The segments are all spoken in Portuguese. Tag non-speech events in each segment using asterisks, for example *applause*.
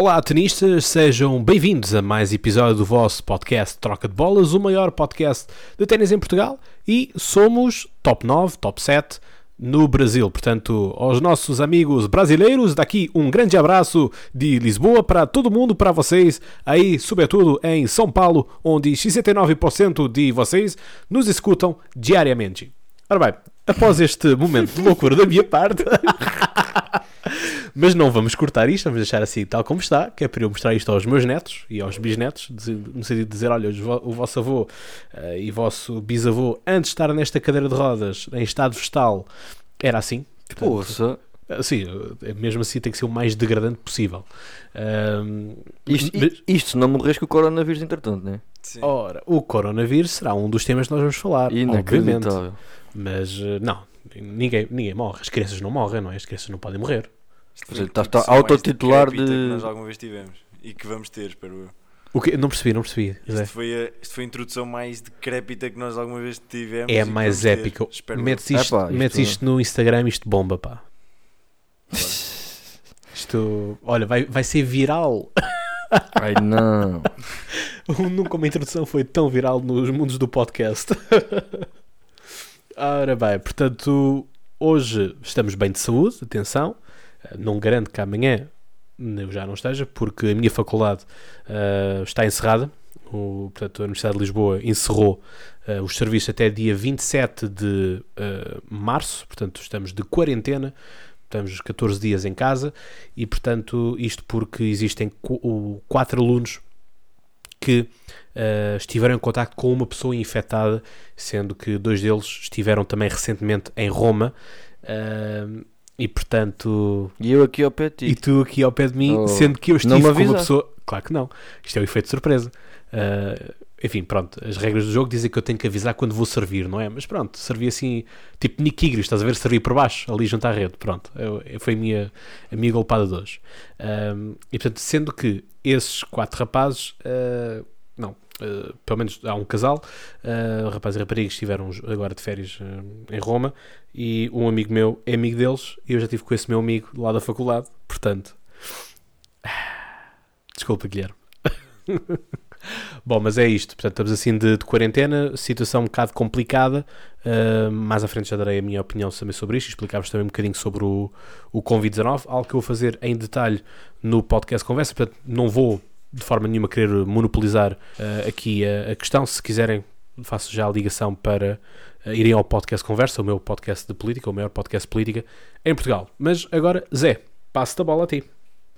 Olá, tenistas, sejam bem-vindos a mais episódio do vosso podcast Troca de Bolas, o maior podcast de ténis em Portugal e somos top 9, top 7 no Brasil. Portanto, aos nossos amigos brasileiros, daqui um grande abraço de Lisboa para todo mundo, para vocês aí, sobretudo em São Paulo, onde 69% de vocês nos escutam diariamente. Ora bem, após este momento de loucura da minha parte. *laughs* Mas não vamos cortar isto, vamos deixar assim tal como está, que é para eu mostrar isto aos meus netos e aos bisnetos, no sentido de dizer, olha, o vosso avô uh, e vosso bisavô, antes de estar nesta cadeira de rodas, em estado vegetal, era assim. Poxa. Eh, sim, eh, mesmo assim tem que ser o mais degradante possível. Um, isto, mas, isto se não morres com o coronavírus, entretanto, não é? Sim. Ora, o coronavírus será um dos temas que nós vamos falar, obviamente. Mas não, ninguém, ninguém morre. As crianças não morrem, não é? As crianças não podem morrer. Está, está, está autotitular de. Que nós alguma vez tivemos e que vamos ter, espero eu. O que? Não percebi, não percebi. Isto foi, a, isto foi a introdução mais decrépita que nós alguma vez tivemos. É a mais épica. Metes isto, isto, metes isto no Instagram, isto bomba, pá. Isto, olha, vai, vai ser viral. *laughs* Ai não. *laughs* Nunca uma introdução foi tão viral nos mundos do podcast. *laughs* Ora bem, portanto, hoje estamos bem de saúde, atenção. Não garanto que amanhã eu já não esteja, porque a minha faculdade uh, está encerrada. O, portanto, a Universidade de Lisboa encerrou uh, os serviços até dia 27 de uh, março, portanto, estamos de quarentena, estamos 14 dias em casa e, portanto, isto porque existem qu quatro alunos que uh, estiveram em contato com uma pessoa infectada, sendo que dois deles estiveram também recentemente em Roma. Uh, e portanto. E eu aqui ao pé de ti. E tu aqui ao pé de mim, oh. sendo que eu estive com uma pessoa. Claro que não. Isto é o um efeito de surpresa. Uh, enfim, pronto, as regras do jogo dizem que eu tenho que avisar quando vou servir, não é? Mas pronto, servi assim, tipo Nick Igris, estás a ver? Servir por baixo, ali junto à rede, pronto. Eu, eu, foi a minha, a minha golpada de hoje. Um, e portanto, sendo que esses quatro rapazes, uh, não, uh, pelo menos há um casal, uh, rapaz e rapariga estiveram agora de férias uh, em Roma e um amigo meu é amigo deles e eu já estive com esse meu amigo lá da faculdade, portanto. *sighs* Desculpa, Guilherme. *laughs* Bom, mas é isto. Portanto, estamos assim de, de quarentena, situação um bocado complicada. Uh, mais à frente já darei a minha opinião também sobre isto, explicar-vos também um bocadinho sobre o, o Covid-19, algo que eu vou fazer em detalhe no podcast Conversa. Portanto, não vou de forma nenhuma querer monopolizar uh, aqui a, a, questão. Se quiserem, faço já a ligação para uh, irem ao podcast Conversa, o meu podcast de política, o maior podcast de política em Portugal. Mas agora, Zé, passo a bola a ti.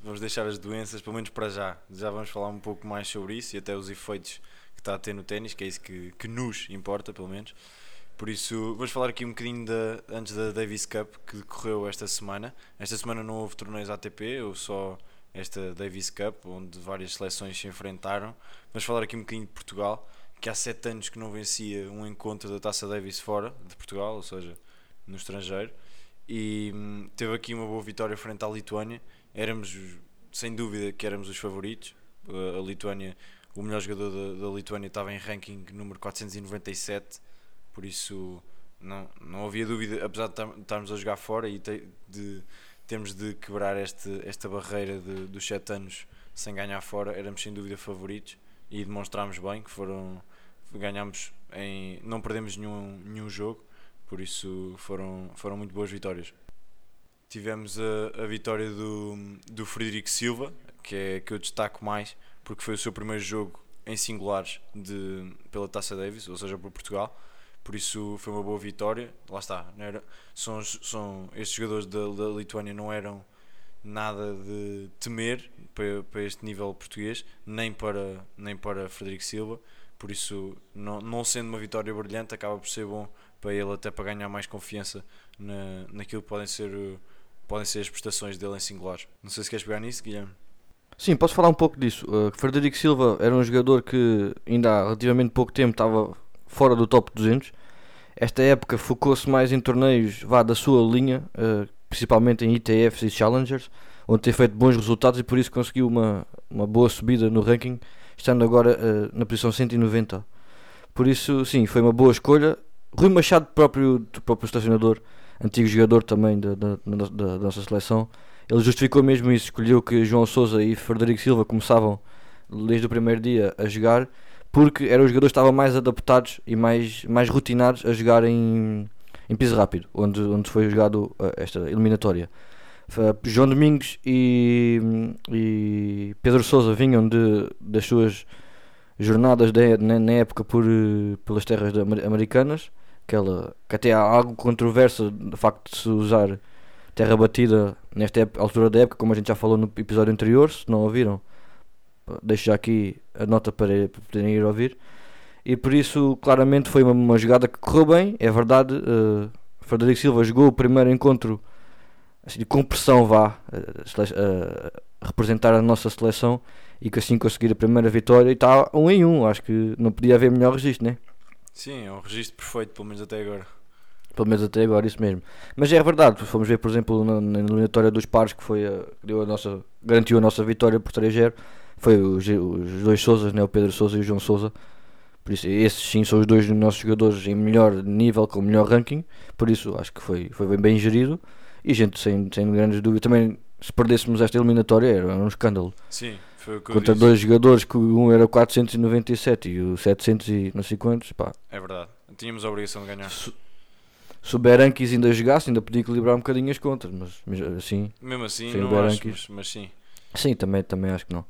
Vamos deixar as doenças, pelo menos para já. Já vamos falar um pouco mais sobre isso e até os efeitos que está a ter no ténis, que é isso que, que nos importa, pelo menos. Por isso, vamos falar aqui um bocadinho da, antes da Davis Cup que decorreu esta semana. Esta semana não houve torneios ATP, eu só esta Davis Cup, onde várias seleções se enfrentaram. Vamos falar aqui um bocadinho de Portugal, que há sete anos que não vencia um encontro da Taça Davis fora de Portugal, ou seja, no estrangeiro. E hum, teve aqui uma boa vitória frente à Lituânia. Éramos, sem dúvida, que éramos os favoritos. A Lituânia, o melhor jogador da, da Lituânia estava em ranking número 497, por isso não, não havia dúvida, apesar de estarmos a jogar fora e de temos de quebrar este, esta barreira de, dos 7 anos sem ganhar fora, éramos sem dúvida favoritos e demonstrámos bem que foram em não perdemos nenhum, nenhum jogo, por isso foram, foram muito boas vitórias. Tivemos a, a vitória do, do Frederico Silva, que é que eu destaco mais, porque foi o seu primeiro jogo em singulares de, pela Taça Davis, ou seja, por Portugal por isso foi uma boa vitória. Lá está, não era, são, são, estes jogadores da, da Lituânia não eram nada de temer para, para este nível português, nem para, nem para Frederico Silva. Por isso, não, não sendo uma vitória brilhante, acaba por ser bom para ele, até para ganhar mais confiança na, naquilo que podem ser, podem ser as prestações dele em singulares. Não sei se queres pegar nisso, Guilherme. Sim, posso falar um pouco disso. Uh, Frederico Silva era um jogador que ainda há relativamente pouco tempo estava fora do top 200. Esta época focou-se mais em torneios vá, da sua linha, uh, principalmente em ITFs e Challengers, onde tem feito bons resultados e por isso conseguiu uma, uma boa subida no ranking, estando agora uh, na posição 190. Por isso, sim, foi uma boa escolha. Rui Machado, próprio, próprio estacionador, antigo jogador também da, da, da, da nossa seleção, ele justificou mesmo isso, escolheu que João Sousa e Frederico Silva começavam desde o primeiro dia a jogar porque eram os jogadores que estavam mais adaptados e mais, mais rotinados a jogar em, em piso rápido, onde, onde foi jogado uh, esta eliminatória. João Domingos e, e Pedro Sousa vinham de, das suas jornadas de, na, na, época por, uh, pelas terras americanas, aquela, que até há algo controverso do facto de se usar terra batida nesta época, altura da época, como a gente já falou no episódio anterior, se não ouviram, deixo já aqui a nota para, para poderem ir ouvir. E por isso, claramente, foi uma, uma jogada que correu bem, é verdade. Uh, Frederico Silva jogou o primeiro encontro assim, com pressão, vá, a, representar a nossa seleção e que assim conseguir a primeira vitória. E está um em um, acho que não podia haver melhor registro, né? Sim, é um registro perfeito, pelo menos até agora. Pelo menos até agora, isso mesmo. Mas é verdade, fomos ver, por exemplo, na, na eliminatória dos pares, que foi a, que deu a nossa, garantiu a nossa vitória por 3-0 foi os, os dois Souzas, né? o Pedro Souza e o João Souza. Por isso, esses sim são os dois nossos jogadores em melhor nível, com melhor ranking. Por isso, acho que foi, foi bem, bem gerido. E, gente, sem, sem grandes dúvidas, também se perdêssemos esta eliminatória era um escândalo. Sim, foi o que Contra dois jogadores que um era 497 e o 700 e não sei quantos, pá. É verdade, tínhamos a obrigação de ganhar. Se, se o Berankis ainda jogasse, ainda podia equilibrar um bocadinho as contas, mas assim. Mesmo assim, não acho, mas, mas sim. Sim, também, também acho que não.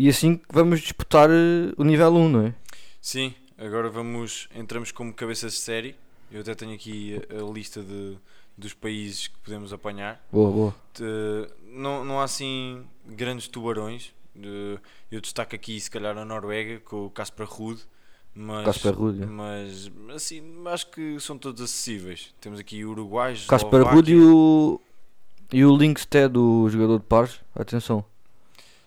E assim vamos disputar eh, o nível 1, não é? Sim, agora vamos entramos como cabeças de série. Eu até tenho aqui a, a lista de, dos países que podemos apanhar. Boa, boa. De, não, não há assim grandes tubarões. De, eu destaco aqui se calhar a Noruega com o Casper Ruud. Mas, Casper Ruud, é. mas assim, acho que são todos acessíveis. Temos aqui o Uruguai, Casper Ruud e o e o Linkstead, o jogador de pares. Atenção.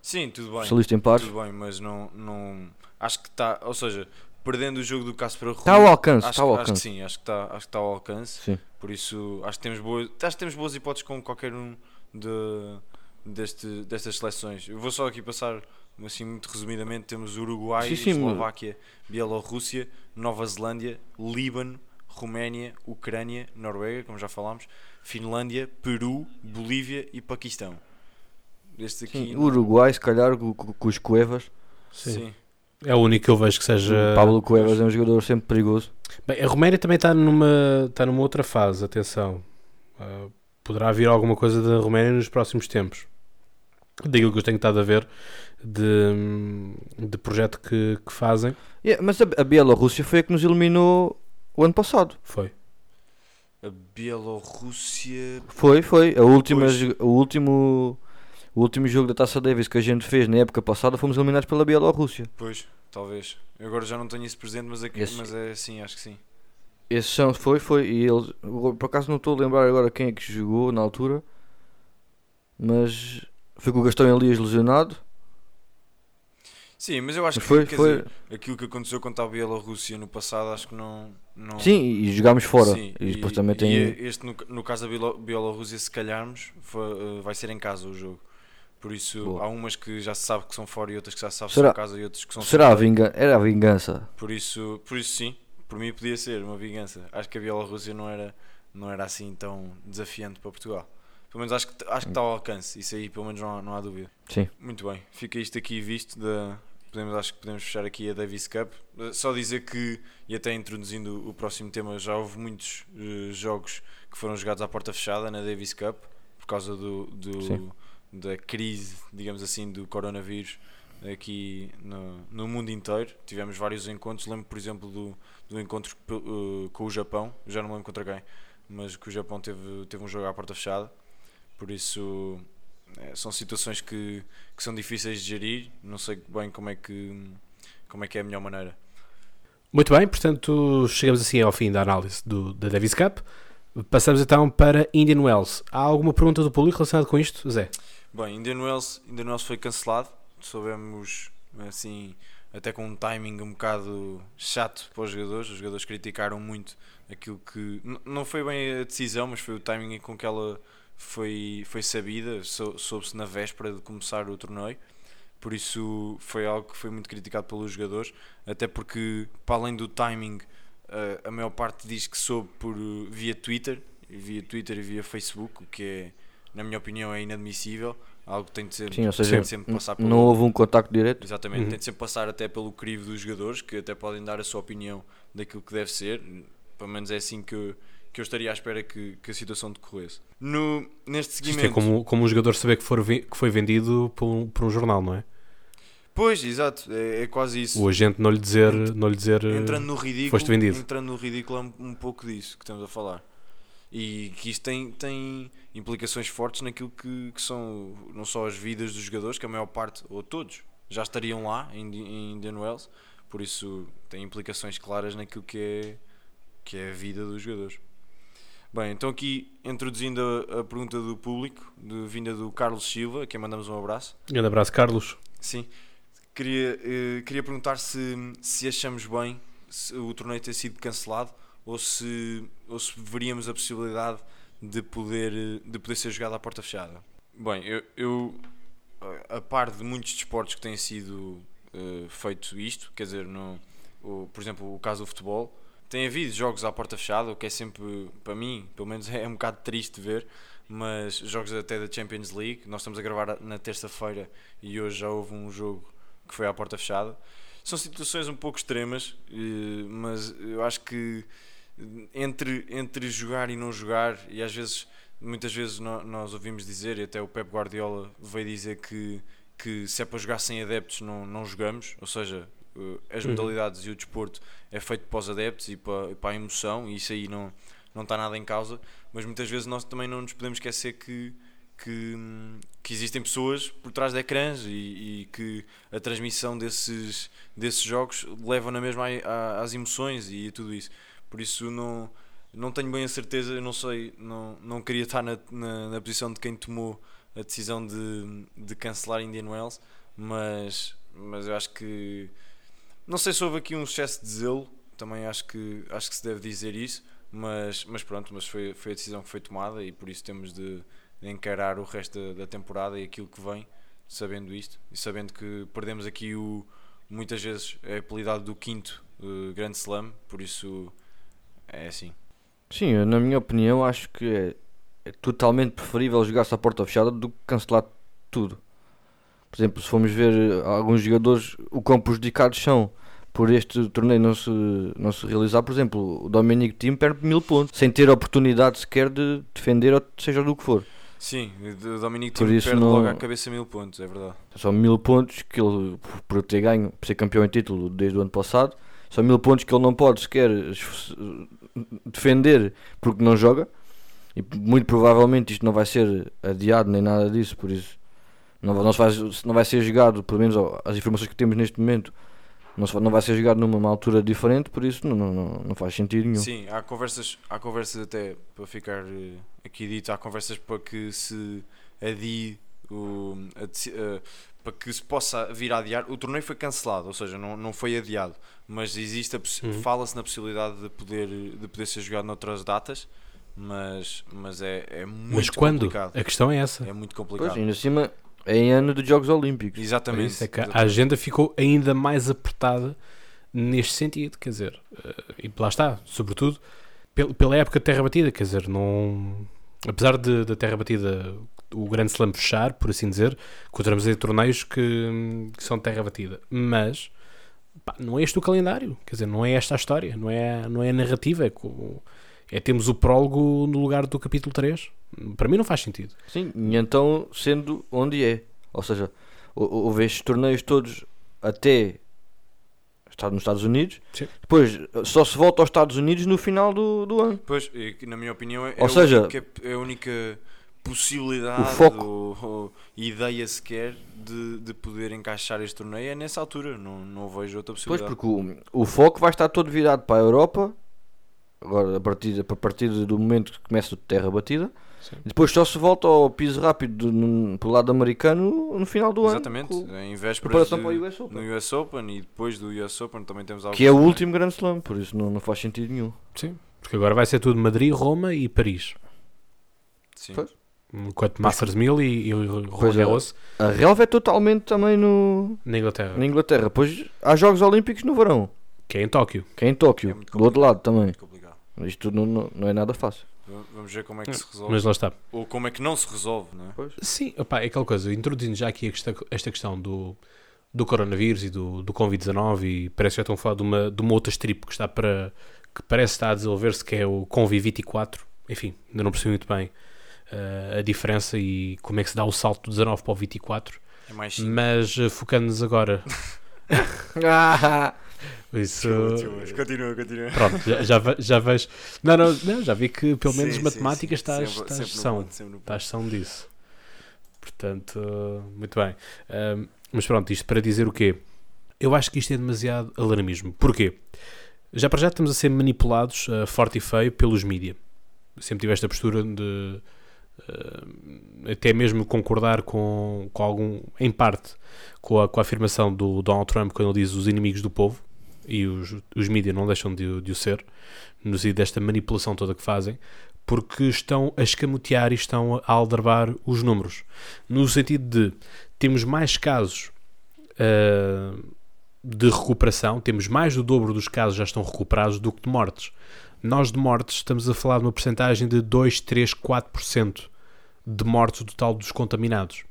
Sim, tudo bem. Especialista em pares. Tudo bem, mas não, não. Acho que está. Ou seja, perdendo o jogo do Casper Ruud. Está ao alcance. Está ao alcance. acho que sim, acho que está, acho que está ao alcance. Sim. Por isso, acho que temos boas, acho que temos boas hipóteses com qualquer um de, deste, destas seleções. Eu vou só aqui passar, assim, muito resumidamente: temos Uruguai, sim, sim, Eslováquia, Bielorrússia, Nova Zelândia, Líbano, Roménia, Ucrânia, Noruega, como já falámos, Finlândia, Peru, Bolívia e Paquistão. Este aqui. Sim, Uruguai, se calhar, com, com os Cuevas. Sim. Sim. É o único que eu vejo que seja. O Pablo Cuevas é um jogador sempre perigoso. Bem, a Roménia também está numa, está numa outra fase, atenção. Uh, poderá vir alguma coisa da Roménia nos próximos tempos. Digo que eu tenho estado a ver de, de projeto que, que fazem. Yeah, mas a, a Bielorrússia foi a que nos eliminou o ano passado. Foi. A Bielorrússia. Foi, foi. A última, o último o último jogo da Taça Davis que a gente fez na época passada fomos eliminados pela Bielorrússia. Pois, talvez. Eu agora já não tenho isso presente, mas é, que, Esse... mas é assim, acho que sim. Esse chão foi, foi. E eles, por acaso não estou a lembrar agora quem é que jogou na altura, mas foi com o Gastão Elias lesionado. Sim, mas eu acho mas que foi, foi... Dizer, aquilo que aconteceu contra a Bielorrússia no passado, acho que não. não... Sim, e jogámos fora. Sim, e, depois também tem. este, no, no caso da Bielorrússia, se calharmos, foi, vai ser em casa o jogo. Por isso, Boa. há umas que já se sabe que são fora e outras que já se sabe que são casa e outras que são Será a vingança? Era a vingança. Por isso, por isso sim, por mim podia ser uma vingança. Acho que a Bielorrússia não era, não era assim tão desafiante para Portugal. Pelo menos acho que, acho que está ao alcance, isso aí pelo menos não há, não há dúvida. Sim. Muito bem, fica isto aqui visto da, podemos, acho que podemos fechar aqui a Davis Cup. Só dizer que, e até introduzindo o próximo tema, já houve muitos uh, jogos que foram jogados à porta fechada na Davis Cup por causa do, do da crise, digamos assim, do coronavírus aqui no, no mundo inteiro. Tivemos vários encontros. Lembro, por exemplo, do, do encontro uh, com o Japão. Já não lembro contra quem, mas que o Japão teve, teve um jogo à porta fechada. Por isso, é, são situações que, que são difíceis de gerir. Não sei bem como é que, como é, que é a melhor maneira. Muito bem, portanto, chegamos assim ao fim da análise do, da Davis Cup. Passamos então para Indian Wells. Há alguma pergunta do público relacionada com isto, Zé? Bem, Indian Wells, Indian Wells foi cancelado. Soubemos assim, até com um timing um bocado chato para os jogadores. Os jogadores criticaram muito aquilo que. Não foi bem a decisão, mas foi o timing com que ela foi, foi sabida. Soube-se na véspera de começar o torneio. Por isso foi algo que foi muito criticado pelos jogadores. Até porque, para além do timing, a maior parte diz que soube por, via Twitter, via Twitter e via Facebook, o que é na minha opinião, é inadmissível. Algo que tem de ser Sim, ou tem seja, de sempre passar pelo, não houve um contacto direto. Exatamente, Uhum. tem de sempre passar até pelo crivo dos jogadores que até podem dar a sua opinião daquilo que deve ser. Pelo menos é assim que eu, que eu estaria à espera que, que a situação decorresse. No, neste Isto seguimento. é como, como um jogador saber que, for, que foi vendido por um, por um jornal, não é? Pois, exato, é, é quase isso. O agente não lhe dizer. Não lhe dizer entrando no ridículo, foste vendido. entrando no ridículo é um, um pouco disso que estamos a falar. E que isto tem, tem implicações fortes naquilo que, que são não só as vidas dos jogadores, que a maior parte, ou todos, já estariam lá em, em Indian Wells, por isso tem implicações claras naquilo que é, que é a vida dos jogadores. Bem, então aqui introduzindo a, a pergunta do público, de vinda do Carlos Silva, a quem mandamos um abraço. Grande abraço, Carlos. Sim, queria, eh, queria perguntar se, se achamos bem se o torneio ter sido cancelado ou se, ou se veríamos a possibilidade de poder, de poder ser jogado à porta fechada. Bem, eu, eu a par de muitos desportos que têm sido eh, feito isto, quer dizer, no, o, por exemplo, o caso do futebol, tem havido jogos à porta fechada, o que é sempre, para mim, pelo menos *laughs* é um bocado triste de ver, mas jogos até da Champions League, nós estamos a gravar na terça-feira e hoje já houve um jogo que foi à porta fechada. São situações um pouco extremas, eh, mas eu acho que entre, entre jogar e não jogar, e às vezes, muitas vezes nó- nós ouvimos dizer, e até o Pep Guardiola veio dizer que, que se é para jogar sem adeptos não, não jogamos, ou seja, eh, as Uhum. modalidades e o desporto é feito para os adeptos e para, e para a emoção, e isso aí não, não está nada em causa, mas muitas vezes nós também não nos podemos esquecer que, que, que existem pessoas por trás de ecrãs e, e que a transmissão desses, desses jogos leva na mesma às emoções e a tudo isso. Por isso não, não tenho bem a certeza, não sei, não, não queria estar na, na, na posição de quem tomou a decisão de, de cancelar Indian Wells, mas, mas eu acho que não sei se houve aqui um excesso de zelo, também acho que, acho que se deve dizer isso, mas, mas pronto, mas foi, foi a decisão que foi tomada e por isso temos de, de encarar o resto da, da temporada e aquilo que vem, sabendo isto e sabendo que perdemos aqui o muitas vezes é apelidado do quinto uh, grande slam, por isso é assim. Sim, eu, na minha opinião, acho que é, é totalmente preferível jogar-se à porta fechada do que cancelar tudo. Por exemplo, se formos ver eh, alguns jogadores, o quão prejudicados são por este torneio não se, não se realizar, por exemplo, o Dominic Thiem perde mil pontos, sem ter a oportunidade sequer de defender, ou seja do que for. Sim, o Dominic Thiem isso perde não- logo à cabeça mil pontos, é verdade. São mil pontos que ele, por ter ganho, por ser campeão em título desde o ano passado, são mil pontos que ele não pode sequer defender porque não joga. E muito provavelmente isto não vai ser adiado nem nada disso, por isso não, não, se vai, não vai ser jogado, pelo menos as informações que temos neste momento, não, se não vai ser jogado numa altura diferente, por isso não, não, não, faz sentido nenhum. Sim, há conversas, há conversas até para ficar eh, aqui dito, há conversas para que se adie o, a eh, para que se possa vir a adiar. O torneio foi cancelado, ou seja, não, não foi adiado, mas existe Uhum. fala-se na possibilidade de poder, de poder ser jogado noutras datas, mas, mas é, é muito Mas quando? complicado. A questão é essa. É muito Pois, complicado. ainda acima é em ano de Jogos Olímpicos. Exatamente. isso é que a exatamente. agenda ficou ainda mais apertada neste sentido, quer dizer, eh, e lá está, sobretudo pel- pela época de terra batida, quer dizer, não apesar de da terra batida o grande slam fechar, por assim dizer, encontramos aí torneios que, que são de terra batida, mas pá, não é este o calendário, quer dizer, não é esta a história, não é, não é a narrativa, é, é temos o prólogo no lugar do capítulo 3. Para mim não faz sentido. Sim, e então sendo onde é. Ou seja, hou- houve estes torneios todos até estar nos Estados Unidos, Sim. depois só se volta aos Estados Unidos no final do, do ano. Pois, e na minha opinião, é, Ou a seja, única, é a única possibilidade o foco- ou, ou ideia sequer de, de poder encaixar este torneio é nessa altura. Não, não vejo outra Pois, possibilidade. porque o, o foco vai estar todo virado para a Europa, agora a partir, a partir do momento que começa a terra batida, Sim. e depois só se volta ao piso rápido no, pelo lado americano no final do Exatamente, ano. com- em vésperas preparação de- para o US Open. no US Open e depois do US Open também temos algo Que é o último grande slam, por isso não, não faz sentido nenhum. Sim, porque agora vai ser tudo Madrid, Roma e Paris. Sim. Pois. Enquanto Masters 1000 e, e Roland Pois é. Garros A relva é totalmente também no, na Inglaterra, na Inglaterra. Pois há Jogos Olímpicos no verão, que é em Tóquio. que é em Tóquio, É do outro lado também. Isto não, não, não é nada fácil. Vamos ver como é que se resolve. Mas lá está. Ou como é que não se resolve, não é? Sim, opá, é aquela coisa, introduzindo já aqui a questão- esta questão do, do coronavírus e do, do Covid-19 e parece que já estão a falar de uma, de uma outra strip que está para que parece estar a desenvolver-se que é o Convi24 enfim, ainda não percebi muito bem a diferença e como é que se dá o salto do 19 para o 24 É mais simples. mas eh, focando-nos agora *laughs* *laughs* isso, Continua, continua. pronto, já, já, já vejo não, não, não, já vi que pelo menos Sim, sim, matemáticas sim. estás, Sempre- estás sempre são ponto, estás são disso. Portanto, muito bem. Mas pronto, isto para dizer o quê? Eu acho que isto é demasiado alarmismo. Porquê? Já para já estamos a ser manipulados ah, forte e feio pelos mídia. Sempre tive esta postura de até mesmo concordar com, com algum, em parte, com a, com a afirmação do Donald Trump quando ele diz os inimigos do povo e os, os mídia não deixam de, de o ser, no sentido desta manipulação toda que fazem, porque estão a escamotear e estão a aldrabar os números. No sentido de temos mais casos ah, de recuperação, temos mais do dobro dos casos já estão recuperados do que de mortes. Nós de mortes estamos a falar de uma porcentagem de 2, 3, 4% de mortes do total dos contaminados.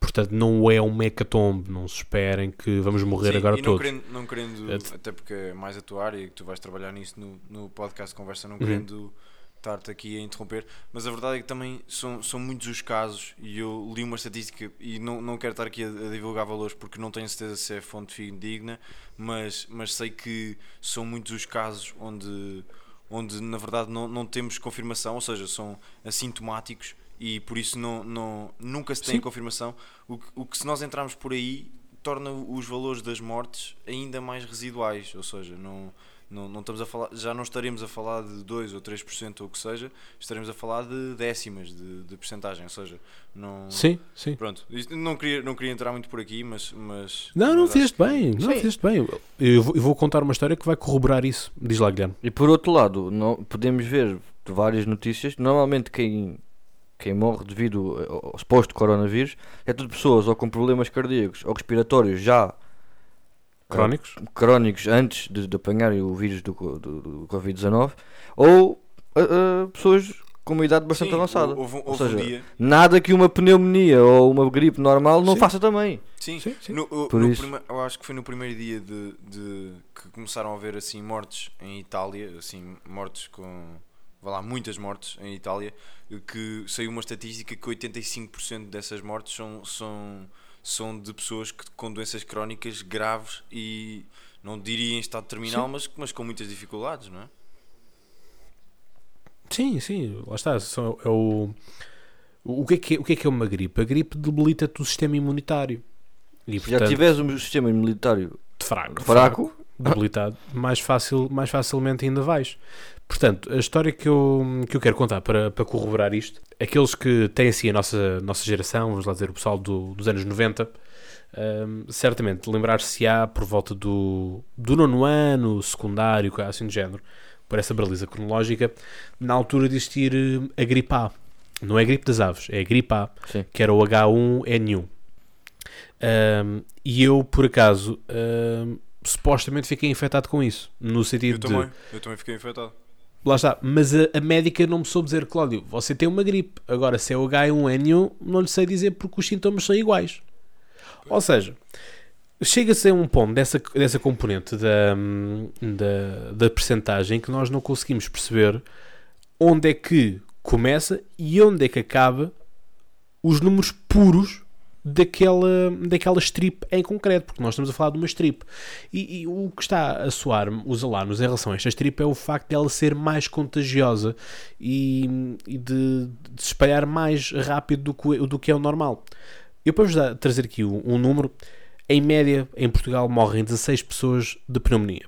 Portanto, não é um hecatombe, não se esperem que vamos morrer Sim, agora não todos. Querendo, não querendo, É até porque é mais a tua área e que tu vais trabalhar nisso no, no podcast Conversa, não Uhum. querendo estar-te aqui a interromper, mas a verdade é que também são, são muitos os casos e eu li uma estatística e não, não quero estar aqui a, a divulgar valores porque não tenho certeza se é fonte fidedigna, mas, mas sei que são muitos os casos onde, onde na verdade não, não temos confirmação, ou seja, são assintomáticos e por isso não, não, nunca se tem Sim. confirmação. O que, o que se nós entrarmos por aí torna os valores das mortes ainda mais residuais, ou seja, não, não, não estamos a falar, já não estaremos a falar de 2 ou 3% ou o que seja, estaremos a falar de décimas de, de percentagem, ou seja, não... Sim, sim. Pronto, isto- não queria, não queria entrar muito por aqui, mas... mas Não, não fizeste que- bem, não Sim. fizeste bem. Eu vou, eu vou contar uma história que vai corroborar isso. Diz lá, Guilherme. E por outro lado, não, podemos ver várias notícias. Normalmente quem, quem morre devido ao ao suposto coronavírus é tudo pessoas ou com problemas cardíacos ou respiratórios já Crónicos? crónicos antes de, de apanharem o vírus do, do, do Covid-19 ou ah, ah, pessoas com uma idade bastante Sim, avançada. Houve, um- Ou houve um seja, dia... Nada que uma pneumonia ou uma gripe normal não Sim. faça também. Sim, Sim. No, o- Por no isso. prime- eu acho que foi no primeiro dia de, de- que começaram a haver assim mortes em Itália, assim mortes com vá lá, muitas mortes em Itália, que saiu uma estatística que 85% dessas mortes são, são, são de pessoas que, com doenças crónicas graves e não diria em estado terminal, Sim. mas, mas com muitas dificuldades, não é? Sim, sim, lá está. São- é o, o, que é que é, o que é que é uma gripe? A gripe debilita-te o sistema imunitário. E, Se já portanto, tiveres um sistema imunitário fraco, fraco, debilitado, mais, fácil, mais facilmente ainda vais. Portanto, a história que eu, que eu quero contar para, para corroborar isto, aqueles que têm assim a nossa, nossa geração, vamos lá dizer, o pessoal do- dos anos 90, hum, certamente lembrar-se-á por volta do, do nono ano, secundário, assim do género, por essa baliza cronológica, na altura de existir hum, a gripe A. Não é a gripe das aves, é a gripe A, Sim. que era o H1N1. Hum, e eu, por acaso, hum, supostamente fiquei infectado com isso, no sentido Eu de também, eu também fiquei infectado. Lá está, mas a, a médica não me soube dizer, Cláudio, você tem uma gripe. Agora, se é o H1N1, não lhe sei dizer porque os sintomas são iguais. Ou seja, chega-se a um ponto dessa, dessa componente da, da, da percentagem que nós não conseguimos perceber onde é que começa e onde é que acaba os números puros daquela, daquela strip em concreto, porque nós estamos a falar de uma strip. E, e o que está a soar os alarmes em relação a esta strip é o facto dela ser mais contagiosa e, e de, de se espalhar mais rápido do que, do que é o normal. Eu para vos dar- trazer aqui um, um número, em média, em Portugal morrem 16 pessoas de pneumonia.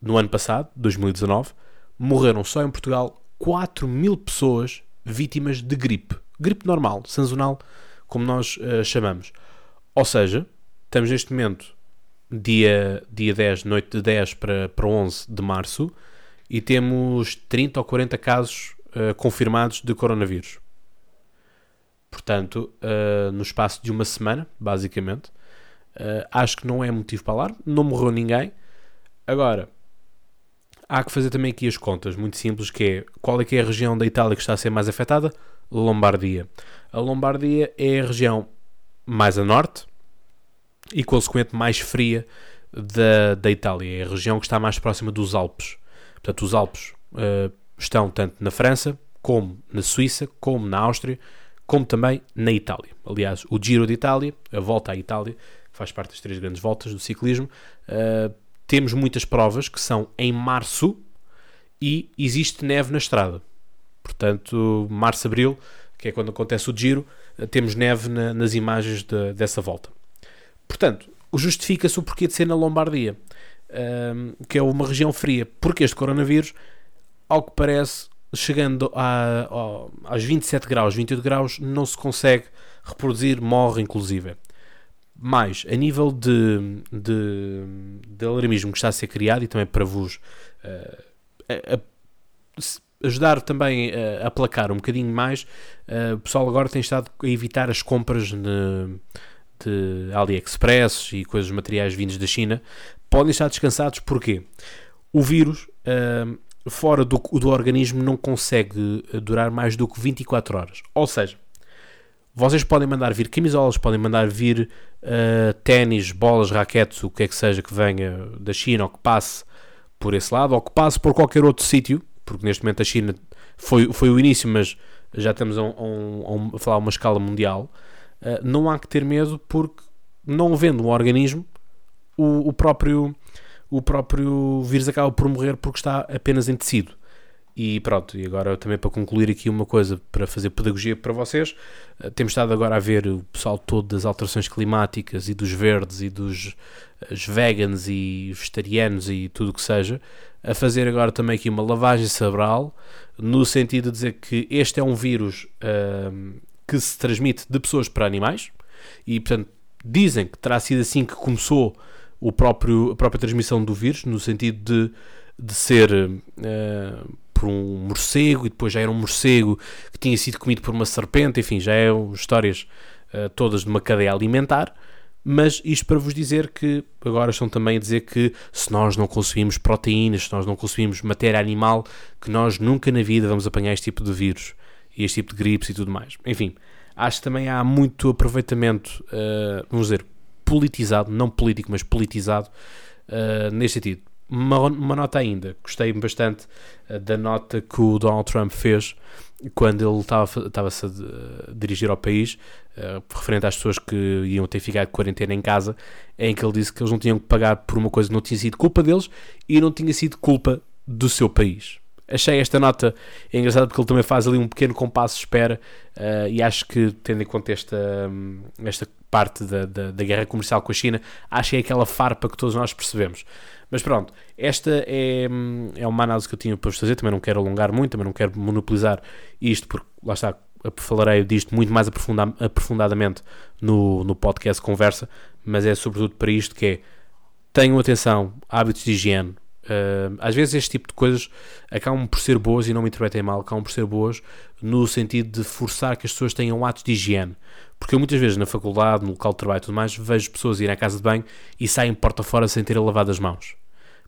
No ano passado, 2019, morreram só em Portugal 4 mil pessoas vítimas de gripe. Gripe normal, sazonal, como nós eh, chamamos. Ou seja, estamos neste momento, dia, dia 10, noite de 10 para, para 11 de março, e temos 30 ou 40 casos eh, confirmados de coronavírus. Portanto, eh, no espaço de uma semana, basicamente, eh, acho que não é motivo para alarme, não morreu ninguém. Agora, há que fazer também aqui as contas, muito simples, que é qual é que é a região da Itália que está a ser mais afetada? Lombardia. A Lombardia é a região mais a norte e, consequentemente, mais fria da, da Itália. É a região que está mais próxima dos Alpes. Portanto, os Alpes uh, estão tanto na França, como na Suíça, como na Áustria, como também na Itália. Aliás, o Giro de Itália, a volta à Itália, faz parte das três grandes voltas do ciclismo, uh, temos muitas provas que são em março e existe neve na estrada. Portanto, março, abril, que é quando acontece o giro, uh, temos neve na, nas imagens de, dessa volta. Portanto, justifica-se o porquê de ser na Lombardia, uh, que é uma região fria, porque este coronavírus, ao que parece, chegando a, a, aos 27 graus, 28 graus, não se consegue reproduzir, morre inclusive. Mas, a nível de, de, de alarmismo que está a ser criado, e também para vos uh, a, ajudar também a, a placar um bocadinho mais, uh, o pessoal agora tem estado a evitar as compras de, de AliExpress e coisas materiais vindos da China. Podem estar descansados, porque o vírus... Uh, fora do, do organismo não consegue eh, durar mais do que 24 horas. Ou seja, vocês podem mandar vir camisolas, podem mandar vir uh, ténis, bolas, raquetes, o que é que seja que venha da China ou que passe por esse lado, ou que passe por qualquer outro sítio, porque neste momento a China foi, foi o início, mas já estamos a, um, a, falar uma escala mundial. Uh, não há que ter medo porque não vendo um organismo, o, o próprio o próprio vírus acaba por morrer porque está apenas em tecido. E pronto, e agora também para concluir aqui uma coisa para fazer pedagogia para vocês, eh, temos estado agora a ver o pessoal todo das alterações climáticas e dos verdes e dos vegans e vegetarianos e tudo o que seja, a fazer agora também aqui uma lavagem cerebral, no sentido de dizer que este é um vírus uh, que se transmite de pessoas para animais, e portanto dizem que terá sido assim que começou o próprio, a própria transmissão do vírus, no sentido de, de ser uh, por um morcego e depois já era um morcego que tinha sido comido por uma serpente, enfim, já é histórias uh, todas de uma cadeia alimentar. Mas isto para vos dizer que agora estão também a dizer que se nós não consumimos proteínas, se nós não consumimos matéria animal, que nós nunca na vida vamos apanhar este tipo de vírus e este tipo de gripes e tudo mais. Enfim, acho que também há muito aproveitamento, uh, vamos dizer, politizado, não político, mas politizado uh, neste sentido. Uma, uma, nota ainda, gostei bastante uh, da nota que o Donald Trump fez quando ele estava-se a dirigir ao país, uh, referente às pessoas que iam ter ficado de quarentena em casa, em que ele disse que eles não tinham que pagar por uma coisa que não tinha sido culpa deles e não tinha sido culpa do seu país achei esta nota engraçada porque ele também faz ali um pequeno compasso de espera uh, e acho que, tendo em conta esta, hum, esta parte da, da, da, guerra comercial com a China, acho que é aquela farpa que todos nós percebemos. Mas pronto, esta é, é uma análise que eu tinha para vos fazer, também não quero alongar muito, também não quero monopolizar isto, porque lá está, falarei disto muito mais aprofunda, aprofundadamente no, no podcast Conversa, mas é sobretudo para isto que é, tenham atenção, hábitos de higiene, Uh, às vezes este tipo de coisas acabam por ser boas e não me interpretem mal, acabam por ser boas no sentido de forçar que as pessoas tenham atos de higiene. Porque eu muitas vezes na faculdade, no local de trabalho e tudo mais, vejo pessoas irem à casa de banho e saem porta fora sem terem lavado as mãos.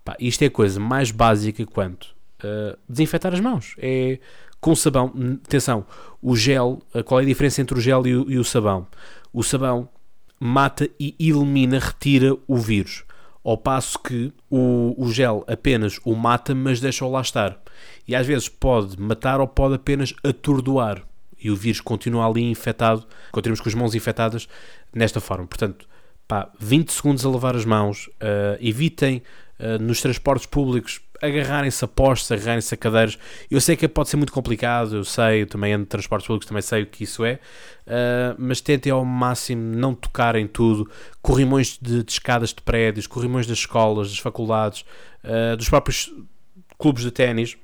Pá, isto é a coisa mais básica quanto uh, desinfetar as mãos. É com sabão. Atenção, o gel, uh, qual é a diferença entre o gel e o, e o sabão? O sabão mata e elimina, retira o vírus ao passo que o, o gel apenas o mata, mas deixa-o lá estar. E às vezes pode matar ou pode apenas atordoar. E o vírus continua ali infectado, continuamos com as mãos infectadas nesta forma. Portanto, pá, 20 segundos a lavar as mãos, uh, evitem uh, nos transportes públicos agarrarem-se a postos, agarrarem-se a cadeiras. Eu sei que pode ser muito complicado, eu sei, eu também ando de transportes públicos, também sei o que isso é, uh, mas tentem ao máximo não tocar em tudo. Corrimões de, de escadas de prédios, corrimões das escolas, das faculdades, uh, dos próprios clubes de ténis.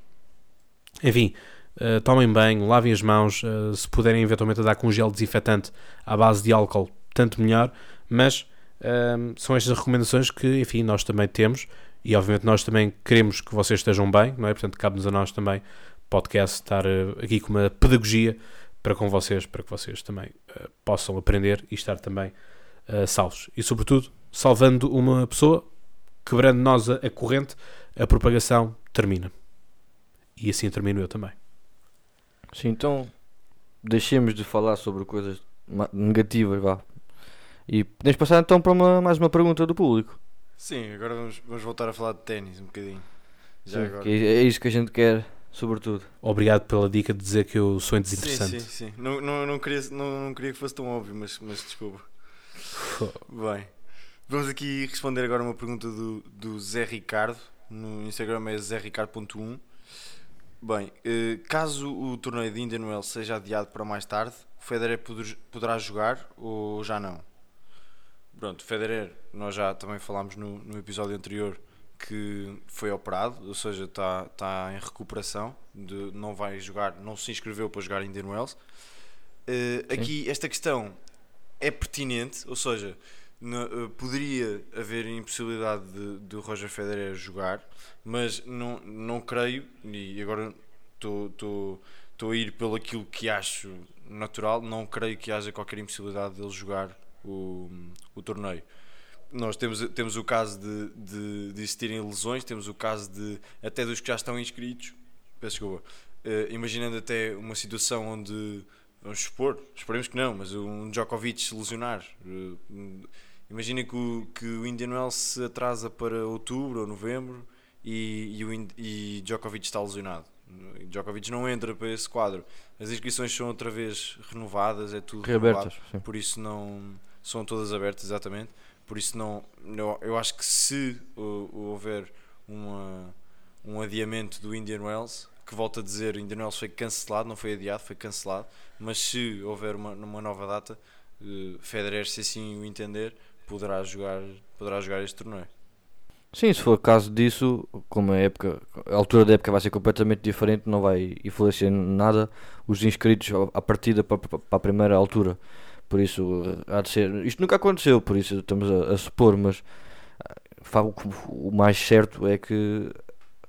Enfim, uh, tomem banho, lavem as mãos, se puderem eventualmente dar com um gel desinfetante à base de álcool, tanto melhor, mas são estas recomendações que, enfim, nós também temos e obviamente nós também queremos que vocês estejam bem, não é? Portanto, cabe-nos a nós também, podcast, estar uh, aqui com uma pedagogia para com vocês, para que vocês também uh, possam aprender e estar também uh, salvos. E sobretudo, salvando uma pessoa, quebrando nós a, a corrente, a propagação termina. E assim termino eu também. Sim, então deixemos de falar sobre coisas negativas, vá. E podemos passar então para uma, mais uma pergunta do público. Sim, agora vamos, vamos voltar a falar de ténis um bocadinho. Já Sim, agora. que é isso que a gente quer, sobretudo. Obrigado pela dica de dizer que eu sou Sim, desinteressante. sim, sim. Não, não, não, queria, não, não queria que fosse tão óbvio, mas, mas desculpa. *laughs* Bem, vamos aqui responder agora uma pergunta do, do Zé Ricardo. No Instagram é zericardo.1. Bem, eh, caso o torneio de Indian Wells seja adiado para mais tarde, o Federer poder- poderá jogar ou já não? Pronto, Federer, nós já também falámos no, no episódio anterior que foi operado, ou seja, está está em recuperação, de, não vai jogar, não se inscreveu para jogar Indian Wells. Eh, Sim. aqui, esta questão é pertinente, ou seja, na- eh, poderia haver impossibilidade de, de Roger Federer jogar, mas não, não creio, e agora estou a ir pelo aquilo que acho natural, não creio que haja qualquer impossibilidade dele jogar o, o torneio. Nós temos, temos o caso de, de, de existirem lesões, temos o caso de até dos que já estão inscritos, peço desculpa, eh, imaginando até uma situação onde vamos supor, esperemos que não, mas um Djokovic se lesionar. eh, Imagina que o, que o Indian Wells se atrasa para outubro ou novembro e, e, o e Djokovic está lesionado. Djokovic não entra para esse quadro. As inscrições são outra vez renovadas, é tudo Reabertas. Por isso não são todas abertas, exatamente. Por isso não, eu, eu acho que se uh, houver uma, um adiamento do Indian Wells, que volto a dizer, Indian Wells foi cancelado, não foi adiado, foi cancelado, mas se houver uma, uma nova data, uh, Federer, se assim o entender, poderá jogar, poderá jogar este torneio. Sim, se for caso disso, como a época, a altura da época vai ser completamente diferente, não vai influenciar nada os inscritos à partida para para a primeira altura. Por isso, eh, há de ser. Isto nunca aconteceu, por isso estamos a, a supor, mas ah, o, o mais certo é que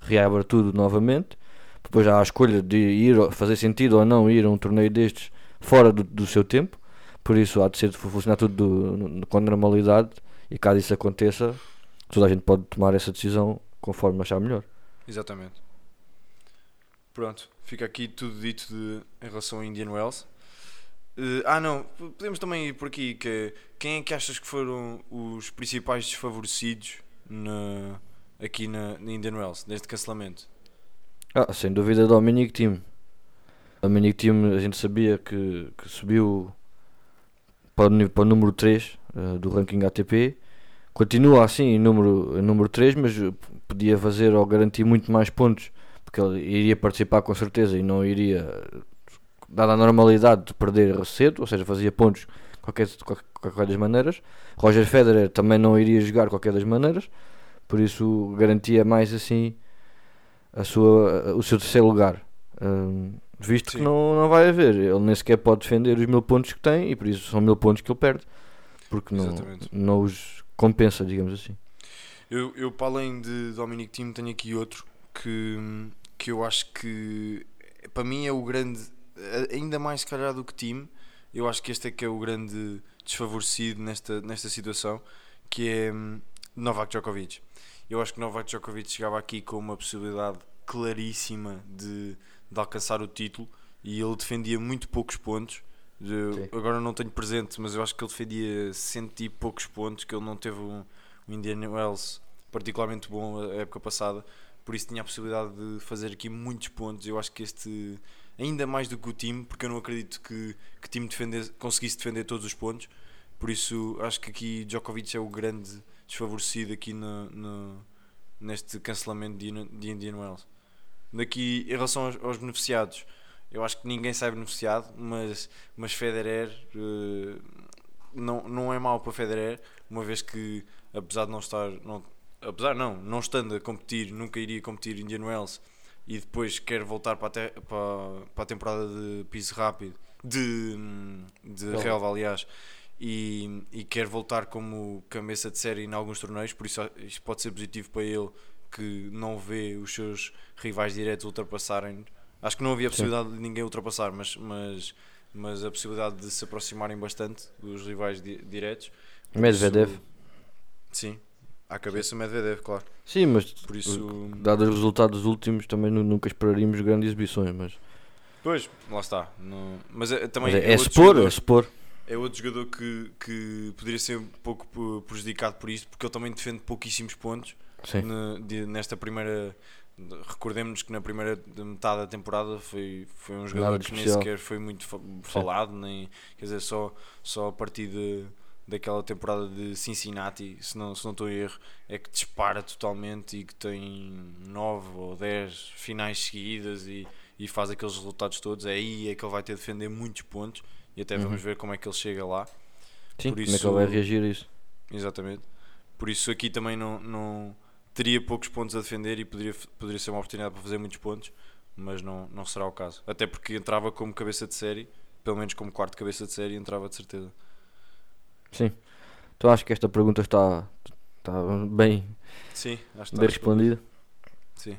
reabra tudo novamente. Depois há a escolha de ir, fazer sentido ou não ir a um torneio destes fora do, do seu tempo. Por isso, há de ser funcionar tudo do- com normalidade. E caso isso aconteça, toda a gente pode tomar essa decisão conforme achar melhor. Exatamente. Pronto, fica aqui tudo dito de, em relação ao Indian Wells. Eh, ah, não, podemos também ir por aqui. Que, quem é que achas que foram os principais desfavorecidos na, aqui na, na Indian Wells, neste cancelamento? Ah, sem dúvida Dominic Thiem. Dominic Thiem a gente sabia que, que subiu para o, para o número 3 eh, do ranking ATP. Continua assim em número, em número 3, mas eh, podia fazer ou garantir muito mais pontos, porque ele iria participar com certeza e não iria, dada a normalidade de perder cedo, ou seja, fazia pontos de qualquer, qualquer, das maneiras. Roger Federer também não iria jogar de qualquer das maneiras, por isso garantia mais assim a sua, o seu terceiro lugar. Hum, visto Sim. que não, não vai haver, ele nem sequer pode defender os mil pontos que tem e por isso são mil pontos que ele perde, porque não, Exatamente. não os compensa, digamos assim. Eu, eu para além de Dominic Thiem, tenho aqui outro que, que eu acho que para mim é o grande, ainda mais se calhar do que Thiem, eu acho que este é que é o grande desfavorecido nesta, nesta situação, que é hum, Novak Djokovic. Eu acho que Novak Djokovic chegava aqui com uma possibilidade claríssima de, de alcançar o título e ele defendia muito poucos pontos. Eu- agora não tenho presente, mas eu acho que ele defendia cento e poucos pontos, que ele não teve um, um Indian Wells particularmente bom a época passada, por isso tinha a possibilidade de fazer aqui muitos pontos. Eu acho que este, ainda mais do que o time, porque eu não acredito que que o time defender, conseguisse defender todos os pontos, por isso acho que aqui Djokovic é o grande desfavorecido aqui no, no- neste cancelamento de, de Indian Wells. Daqui, em relação aos, aos beneficiados, eu acho que ninguém sai beneficiado, mas, mas Federer eh, não, não é mau para Federer, uma vez que apesar de não estar, não, apesar não, não estando a competir, nunca iria competir Indian Wells e depois quer voltar para a, te- para, para a temporada de piso rápido, de, de Relva. relva, aliás, e, e quer voltar como cabeça de série em alguns torneios, por isso isto pode ser positivo para ele que não vê os seus rivais diretos ultrapassarem. Acho que não havia a Sim. possibilidade de ninguém ultrapassar, mas, mas, mas a possibilidade de se aproximarem bastante os rivais di diretos. Medvedev. Sim, À cabeça o Medvedev, claro. Sim, mas Por isso. dados os resultados últimos, também nu- nunca esperaríamos grandes exibições. Mas, Pois, lá está. Não- Mas é, também mas é, é outro supor, jogador- é supor. É outro jogador que, que poderia ser um pouco prejudicado por isto, porque ele também defende pouquíssimos pontos Sim. ne- de- nesta primeira. Recordemos que na primeira de- metade da temporada foi, foi um jogador que nem sequer foi muito fa- falado, nem, quer dizer, só, só a partir de, daquela temporada de Cincinnati, se não, se não estou em erro, é que dispara totalmente e que tem 9 ou 10 finais seguidas e, e faz aqueles resultados todos. É aí é que ele vai ter de defender muitos pontos e até vamos Uhum. ver como é que ele chega lá. Sim, por como é que isso- ele vai reagir a isso? Exatamente. Por isso aqui também não, não teria poucos pontos a defender e poderia, poderia ser uma oportunidade para fazer muitos pontos, mas não, não será o caso. Até porque entrava como cabeça de série, pelo menos como quarto cabeça de série, entrava de certeza. Sim. Então acho que esta pergunta está, está bem, Sim, acho que bem respondida. Sim.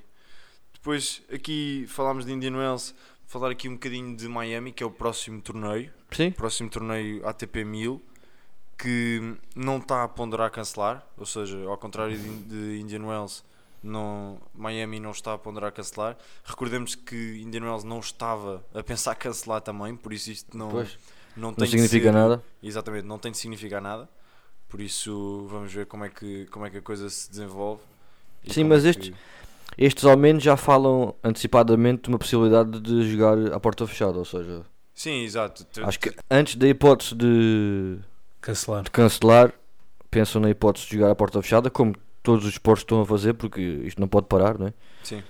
Depois aqui falámos de Indian Wells, falar aqui um bocadinho de Miami, que é o próximo torneio. Sim, próximo torneio ATP 1000 que não está a ponderar cancelar, ou seja, ao contrário de, de Indian Wells, não, Miami não está a ponderar cancelar. Recordemos que Indian Wells não estava a pensar *laughs* cancelar também, por isso isto não, pois. Não Não tem de significa ser- nada. Exatamente, não tem de significar nada. Por isso vamos ver como é que, como é que a coisa se desenvolve. Sim, mas é estes- que- Estes ao menos já falam antecipadamente de uma possibilidade de jogar à porta fechada, ou seja, Sim, exato. Acho que antes da hipótese de, Cancelar. de cancelar, pensam na hipótese de jogar à porta fechada, como todos os esportes estão a fazer, porque isto não pode parar, não é? Sim.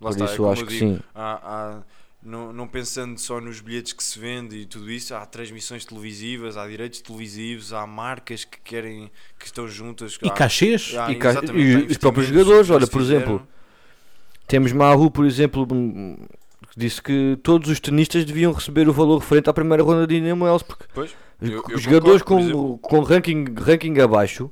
Lá Por está, é isso como acho que digo, sim. há- há- não, não pensando só nos bilhetes que se vende e tudo isso, há transmissões televisivas, há direitos televisivos, há marcas que querem que estão juntas. E há- cachês? há- E ca- e os próprios jogadores, olha, por fizeram. exemplo, Temos Mahu, por exemplo, que disse que todos os tenistas deviam receber o valor referente à primeira ronda de Indian Wells, porque Pois, os eu- eu os jogadores concordo, com, exemplo. com ranking, ranking abaixo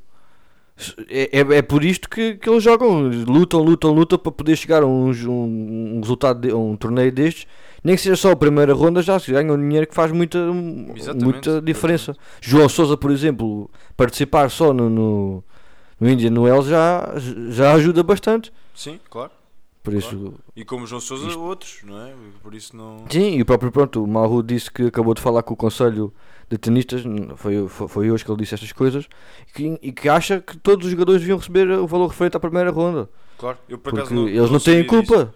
é, é, é por isto que, que eles jogam, lutam, lutam, lutam para poder chegar a um, um, um resultado, de, um torneio destes. Nem que seja só a primeira ronda, já se ganham dinheiro que faz muita, Exatamente, muita diferença. João Souza, por exemplo, participar só no, no, no Indian Wells já, já ajuda bastante. Sim, claro. Por isso, E como João Sousa, Isto- outros, não é? Por isso não. sim, e o próprio pronto, o Mahu disse que acabou de falar com o Conselho de Tenistas, foi, foi, foi hoje que ele disse estas coisas, e que, e que acha que todos os jogadores deviam receber o valor referente à primeira ronda, Claro, eu por porque acaso não, eles não, têm sabia disso. culpa.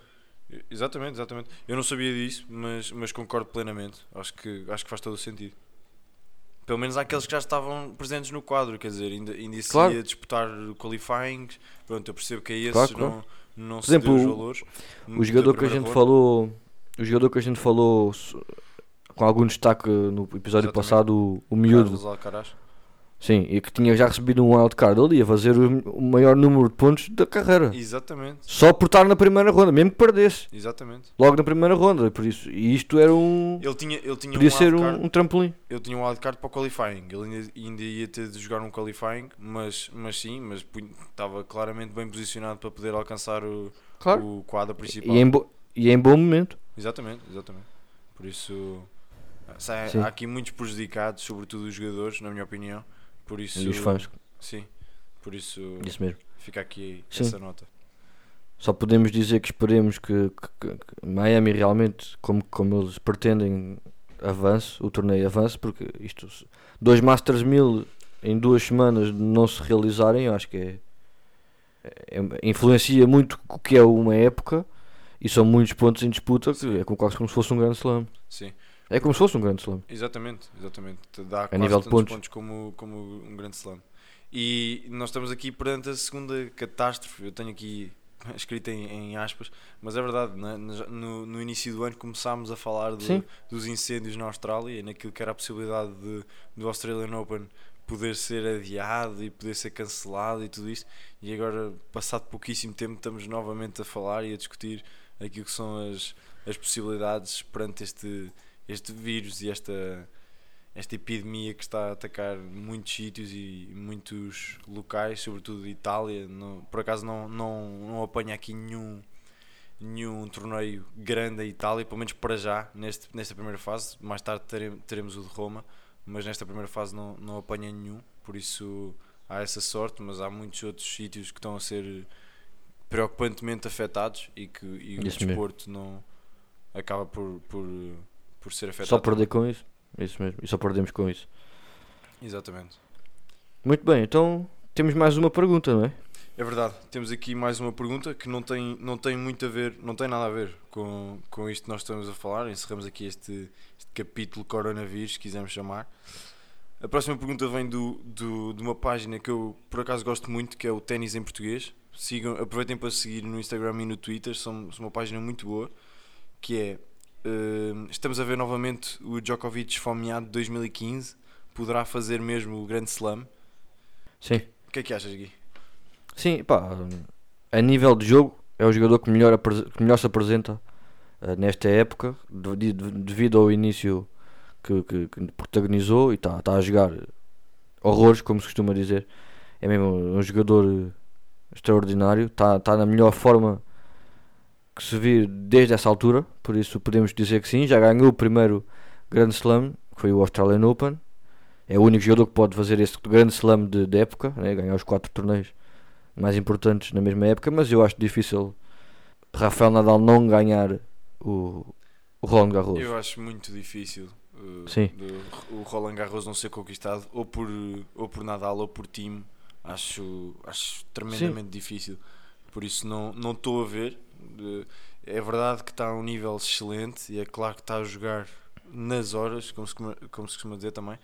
Exatamente, exatamente. Eu não sabia disso, mas, mas concordo plenamente. Acho que, acho que faz todo o sentido. Pelo menos aqueles que já estavam presentes no quadro, quer dizer, ainda, ainda se Claro. ia disputar qualifying. Pronto, eu percebo que a esses Claro, claro. Não, Por se deu exemplo, os o- valores. O jogador que a gente falou, o jogador que a gente falou com algum destaque no episódio Exatamente. passado, o, o miúdo, Carlos Alcaraz. Sim, e que tinha já recebido um wildcard, ele ia fazer o, maior número de pontos da carreira. Exatamente, Só por estar na primeira ronda, mesmo que perdesse, exatamente. logo na primeira ronda, por isso, e isto era um, Ele tinha, ele tinha podia um ser um, um trampolim. ele tinha um wildcard para o qualifying. Ele ainda, ainda ia ter de jogar um qualifying, mas, mas sim, mas estava claramente bem posicionado para poder alcançar o, Claro. o quadro principal. E em, bo- e em bom momento. Exatamente, exatamente. Por isso sa- Sim. há aqui muitos prejudicados, sobretudo os jogadores, na minha opinião. Por isso, E os fãs, Sim, por isso isso mesmo. fica aqui Sim. essa nota. Só podemos dizer que esperemos que, que- que- Miami realmente, como, como eles pretendem, avance, o torneio avance, porque isto, dois Masters 1000 em duas semanas não se realizarem, eu acho que é, é- influencia muito o que é uma época e são muitos pontos em disputa, que é como- quase como se fosse um grande slam. Sim, É como se fosse um grande slam. exatamente, exatamente. Te Dá quase nível de tantos pontos. como, como um grande slam. E nós estamos aqui perante a segunda catástrofe. Eu tenho aqui *laughs* escrito em, em aspas, mas é verdade. na- na- No, no início do ano começámos a falar de- dos incêndios na Austrália e naquilo que era a possibilidade de, do Australian Open poder ser adiado e poder ser cancelado e tudo isto. E agora, passado pouquíssimo tempo, estamos novamente a falar e a discutir aquilo que são as, as possibilidades perante este, este vírus e esta, esta epidemia que está a atacar muitos sítios e muitos locais, sobretudo Itália. Não, por acaso não, não, não apanha aqui nenhum, nenhum torneio grande a Itália, pelo menos para já, neste, nesta primeira fase. Mais tarde teremos, teremos o de Roma, mas nesta primeira fase não, não apanha nenhum, por isso há essa sorte, mas há muitos outros sítios que estão a ser preocupantemente afetados e que e o Isso mesmo. desporto não acaba por, por, por ser afetado. Só perder com isso. Isso mesmo. E só perdemos com isso. Exatamente. Muito bem, então temos mais uma pergunta, não é? É verdade, temos aqui mais uma pergunta que não tem, não tem muito a ver, não tem nada a ver com, com isto que nós estamos a falar. Encerramos aqui este, este capítulo coronavírus, se quisermos chamar. A próxima pergunta vem do, do, de uma página que eu por acaso gosto muito, que é o Ténis em Português. Sigam, aproveitem para seguir no Instagram e no Twitter, são, são uma página muito boa. Que é eh, estamos a ver novamente o Djokovic esfomeado de 2015. Poderá fazer mesmo o grande slam. Sim. O que é que achas, Gui? Sim, pá, a nível de jogo é o jogador que melhor, que melhor se apresenta eh, nesta época, de- de- devido ao início que, que- que protagonizou e está tá a jogar horrores, como se costuma dizer. É mesmo um jogador eh, extraordinário, está tá na melhor forma que se vir desde essa altura, por isso podemos dizer que sim, já ganhou o primeiro Grand Slam, que foi o Australian Open. É o único jogador que pode fazer esse grande slam de, de época, né? ganhar os quatro torneios mais importantes na mesma época, mas eu acho difícil Rafael Nadal não ganhar o, o Roland Garros. Eu acho muito difícil uh, Sim. de- o Roland Garros não ser conquistado ou por, ou por Nadal ou por time. Acho, acho tremendamente difícil. Por isso não não estou a ver. Uh, É verdade que está a um nível excelente e é claro que está a jogar nas horas, como se, costuma- como se costuma dizer também.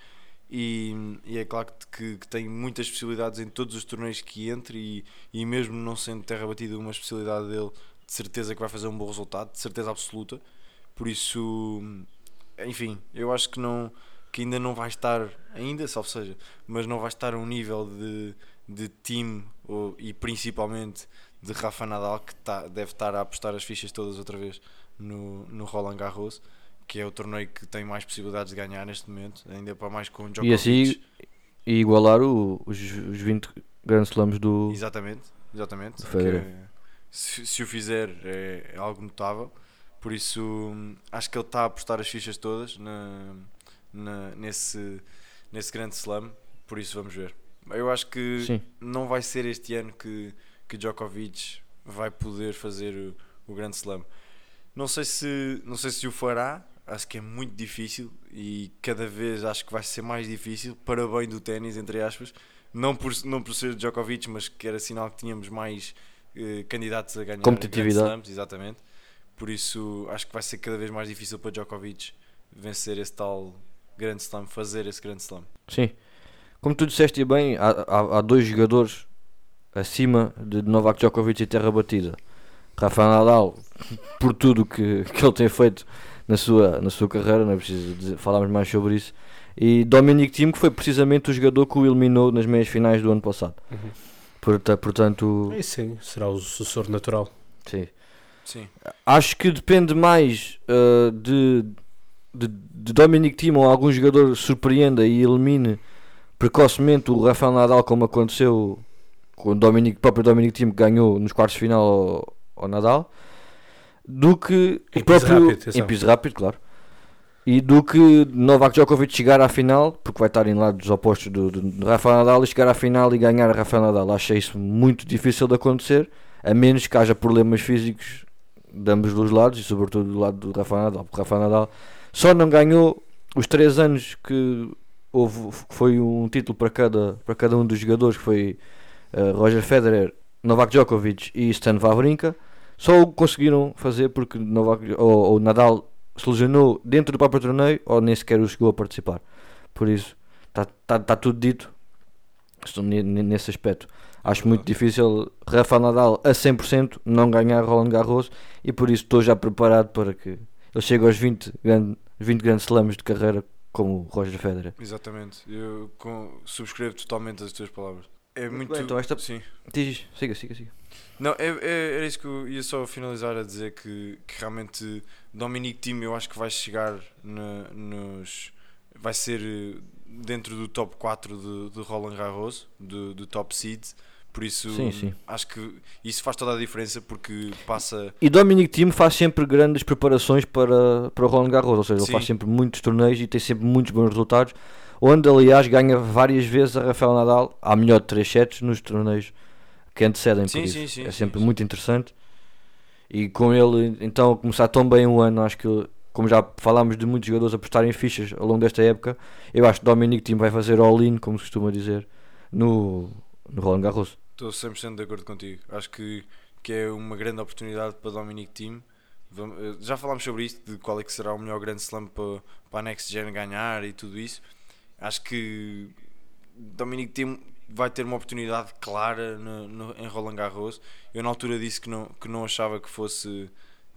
E, e é claro que, que, que tem muitas possibilidades em todos os torneios que entre e, e mesmo não sendo terra batida uma especialidade dele, de certeza que vai fazer um bom resultado, de certeza absoluta. Por isso, enfim, eu acho que não que ainda não vai estar, ainda, salvo seja, mas não vai estar a um nível de, de time ou, e principalmente de Rafa Nadal que tá, deve estar a apostar as fichas todas outra vez no, no Roland Garros, que é o torneio que tem mais possibilidades de ganhar neste momento, ainda para mais com o Djokovic. E assim e igualar o- os, os 20 Grand Slams do. Exatamente, exatamente. Do. Que, se, se o fizer é, é algo notável. Por isso acho que ele está a apostar as fichas todas na, na- nesse, nesse grande slam. Por isso vamos ver. Eu acho que Sim. não vai ser este ano que, que Djokovic vai poder fazer o, o grande slam. Não sei, se, não sei se o fará, acho que é muito difícil e cada vez acho que vai ser mais difícil para bem do ténis, entre aspas. Não por, não por ser Djokovic, mas que era sinal que tínhamos mais eh, candidatos a ganhar Competitividade. Grand Slams, exatamente. Por isso acho que vai ser cada vez mais difícil para Djokovic vencer esse tal grande slam, fazer esse grande slam. Sim. Como tu disseste bem, há, há, há dois jogadores acima de Novak Djokovic e terra batida. Rafael Nadal, por tudo que, que ele tem feito na sua, na sua carreira, não é preciso dizer, falarmos mais sobre isso. E Dominic Thiem, que foi precisamente o jogador que o eliminou nas meias finais do ano passado. Uhum. Porta- Portanto, Aí sim, será o sucessor natural. sim. Sim, Acho que depende mais uh, de, de, de Dominic Thiem ou algum jogador surpreenda e elimine precocemente o Rafael Nadal, como aconteceu com o Dominic, próprio Dominic Thiem que ganhou nos quartos de final ao, ao Nadal, do que Em o piso próprio rápido, em piso rápido, claro. E do que Novak Djokovic chegar à final, porque vai estar em lados opostos do, do, do Rafael Nadal, e chegar à final e ganhar a Rafael Nadal. Achei isso muito difícil de acontecer, a menos que haja problemas físicos de ambos os lados, e sobretudo do lado do Rafael Nadal, porque Rafael Nadal só não ganhou os três anos que houve, foi um título para cada, para cada um dos jogadores, que foi eh, Roger Federer, Novak Djokovic e Stan Wawrinka, só o conseguiram fazer porque Novak, ou, ou Nadal se lesionou dentro do próprio torneio ou nem sequer o chegou a participar. Por isso, está tá, tá tudo dito nesse aspecto. Acho muito difícil Rafael Nadal a 100% não ganhar Roland Garros e por isso estou já preparado para que ele chegue aos 20, grande, 20 grandes slams de carreira como o Roger Federer. exatamente. Eu com- subscrevo totalmente as tuas palavras. É muito. bem, então esta- Sim. Diz, siga, siga, siga. Não, é, é- era isso que eu ia só finalizar a dizer que, que realmente Dominic Thiem eu acho que vai chegar na- nos. vai ser eh, dentro do top 4 de, de Roland Garros, do, do top seed. Por isso Sim, sim. acho que isso faz toda a diferença porque passa. E Dominic Thiem faz sempre grandes preparações para, para o Roland Garros, ou seja, ele Sim. faz sempre muitos torneios e tem sempre muitos bons resultados. Onde aliás ganha várias vezes a Rafael Nadal à melhor de 3 sets nos torneios que antecedem Sim, por sim, isso. sim, é sempre muito interessante. E com ele, então, a começar tão bem o ano, acho que, como já falámos de muitos jogadores apostarem fichas ao longo desta época, eu acho que Dominic Thiem vai fazer all-in, como se costuma dizer, no, no Roland Garros. Estou 100% de acordo contigo. Acho que, que é uma grande oportunidade para Dominic. Vam- eh, Já falámos sobre isto, de qual é que será o melhor grande slam para, para a Next Gen ganhar e tudo isso. Acho que Dominic Thiem vai ter uma oportunidade clara no, no- em Roland Garros. Eu na altura disse que não, que não achava que fosse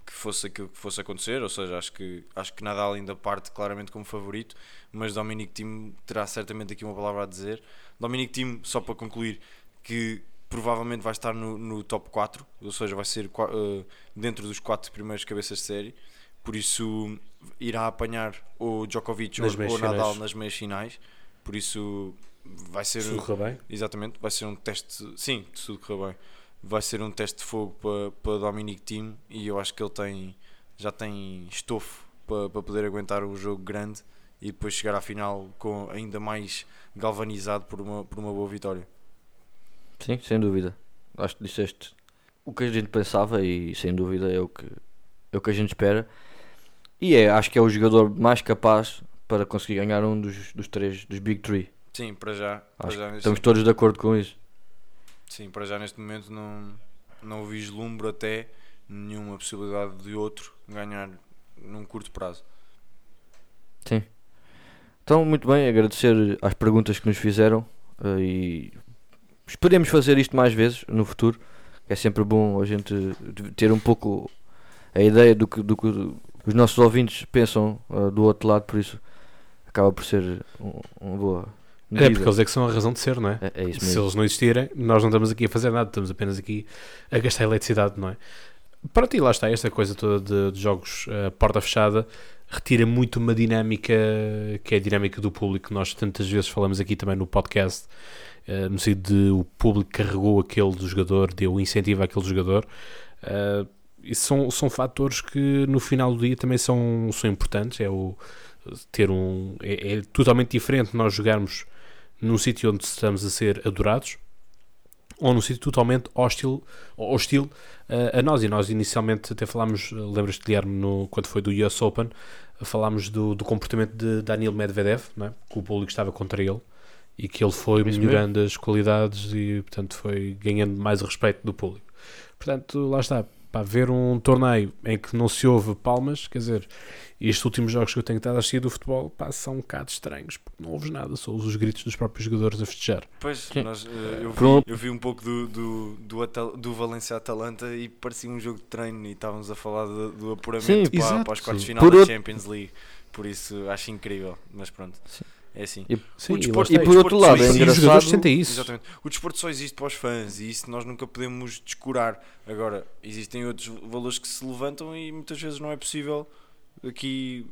que fosse aquilo que fosse acontecer, ou seja, acho que, acho que Nadal ainda parte claramente como favorito, mas Dominic Thiem terá certamente aqui uma palavra a dizer. Dominic Thiem, só para concluir, que provavelmente vai estar no, no top 4, ou seja, vai ser eh, dentro dos 4 primeiros cabeças de série, por isso irá apanhar o Djokovic Nas ou o Nadal finais. nas meias finais, por isso vai ser Se tudo bem. Exatamente, vai ser um teste. Sim, se tudo correr bem. Vai ser um teste de fogo para, para Dominic Thiem e eu acho que ele tem, já tem estofo para, para poder aguentar um jogo grande e depois chegar à final com ainda mais galvanizado por uma, por uma boa vitória. Sim, sem dúvida. Acho que disseste o que a gente pensava e sem dúvida é o que, é o que a gente espera. E é, acho que é o jogador mais capaz para conseguir ganhar um dos, dos três, dos Big Three. Sim, para já, para já estamos todos de acordo com isso. sim, para já neste momento não, não vislumbro até nenhuma possibilidade de outro ganhar num curto prazo. Sim. Então, muito bem, agradecer às perguntas que nos fizeram eh, e esperemos fazer isto mais vezes no futuro. É sempre bom a gente ter um pouco a ideia do que, do que os nossos ouvintes pensam eh, do outro lado, por isso acaba por ser um- uma boa É medida. porque eles é que são a razão de ser, não é? É, é isso Se mesmo. eles não existirem, nós não estamos aqui a fazer nada, estamos apenas aqui a gastar eletricidade, não é? Para ti, lá está, esta coisa toda de, de jogos eh, porta fechada retira muito uma dinâmica que é a dinâmica do público, nós tantas vezes falamos aqui também no podcast, eh, no sentido de o público carregou aquele jogador, deu incentivo àquele jogador. eh, e são, são fatores que no final do dia também são, são importantes. É o ter um. É, é totalmente diferente nós jogarmos num sítio onde estamos a ser adorados ou num sítio totalmente hostil, hostil eh, a nós. E nós inicialmente até falámos, lembras-te, Guilherme, no, quando foi do US Open, falámos do, do comportamento de Daniel Medvedev, não é? que o público estava contra ele e que ele foi Isso melhorando as qualidades e, portanto, foi ganhando mais respeito do público. Portanto, lá está. Para ver um torneio em que não se ouve palmas, quer dizer, estes últimos jogos que eu tenho estado a assistir do futebol pá, são um bocado estranhos, porque não ouves nada, só ouves os gritos dos próprios jogadores a festejar. Pois, nós, eh, eu, vi, eu vi um pouco do, do, do, Atal- do Valência Atalanta e parecia um jogo de treino e estávamos a falar do, do apuramento Sim, para, para os quartos de final Por da Champions League. Por isso acho incrível, mas pronto, Sim. É assim. E- Sim, O e desporto- lá E está, por outro lado, é. E engraçado. sentem isso. Exatamente. O desporto só existe para os fãs e isso nós nunca podemos descurar. Agora, existem outros valores que se levantam e muitas vezes não é possível aqui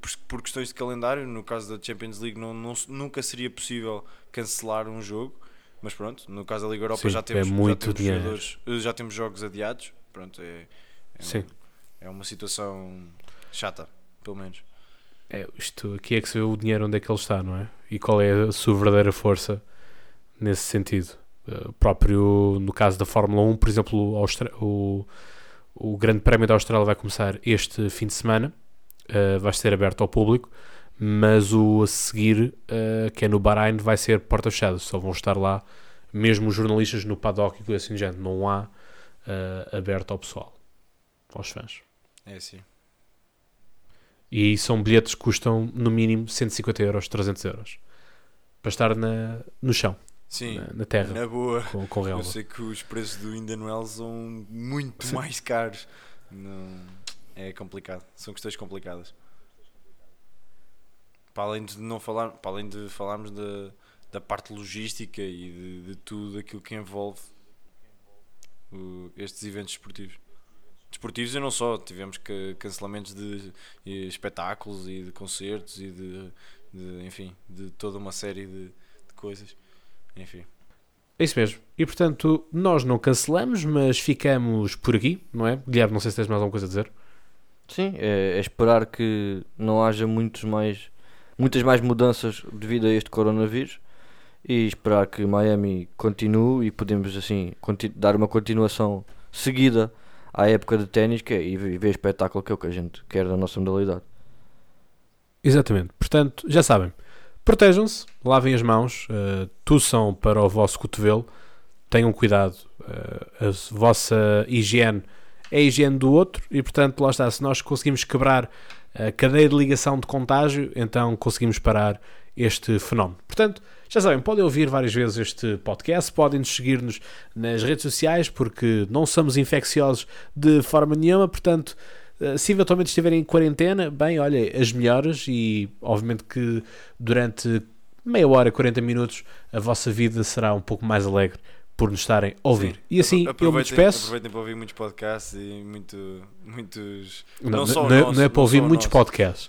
por, por questões de calendário. No caso da Champions League, não, não nunca seria possível cancelar um jogo. Mas pronto, no caso da Liga Europa Sim, já é temos, muito já, temos já temos jogos adiados. Pronto, é, é, Sim. é uma situação chata, pelo menos. É, isto aqui é que se vê o dinheiro onde é que ele está, não é? E qual é a sua verdadeira força nesse sentido. Uh, próprio no caso da Fórmula 1, por exemplo, o, o, Grande Prémio da Austrália vai começar este fim de semana, uh, vai ser aberto ao público, mas o a seguir, uh, que é no Bahrein, vai ser porta fechada, só vão estar lá mesmo os jornalistas no paddock e coisa assim, género. não há aberto ao pessoal, aos fãs. É assim. E são bilhetes que custam no mínimo 150 euros, 300 euros. Para estar na, no chão, Sim, na, na terra, na boa. com, com Eu relva. sei que os preços do Indian Wells são muito Sim. mais caros. Não, é complicado. São questões complicadas. Para além de não falar, para além de falarmos da, da parte logística e de, de tudo aquilo que envolve o- estes eventos esportivos. Desportivos e não só, tivemos que, cancelamentos de espetáculos e de concertos e de, de, enfim, de toda uma série de, de coisas. Enfim. É isso mesmo. E portanto, nós não cancelamos, mas ficamos por aqui, não é? Guilherme, não sei se tens mais alguma coisa a dizer. Sim, é, é esperar que não haja muitos mais muitas mais mudanças devido a este coronavírus e esperar que Miami continue e podemos assim dar uma continuação seguida à época de ténis é, e ver espetáculo que é o que a gente quer da nossa modalidade. Exatamente. Portanto, já sabem. Protejam-se, lavem as mãos, uh, tuçam para o vosso cotovelo, tenham cuidado. uh, a vossa higiene é a higiene do outro e, portanto, lá está. Se nós conseguimos quebrar a cadeia de ligação de contágio, então conseguimos parar este fenómeno. Portanto, já sabem, podem ouvir várias vezes este podcast, podem nos seguir-nos nas redes sociais, porque não somos infecciosos de forma nenhuma, portanto, eh, se eventualmente estiverem em quarentena, bem, olha, as melhoras e obviamente que durante meia hora, 40 minutos, a vossa vida será um pouco mais alegre por nos estarem a ouvir. Sim. E assim eu me despeço. Aproveitem para ouvir muitos podcasts e muito, muitos. Não, Não não, é, nosso, não é para ouvir muitos podcasts.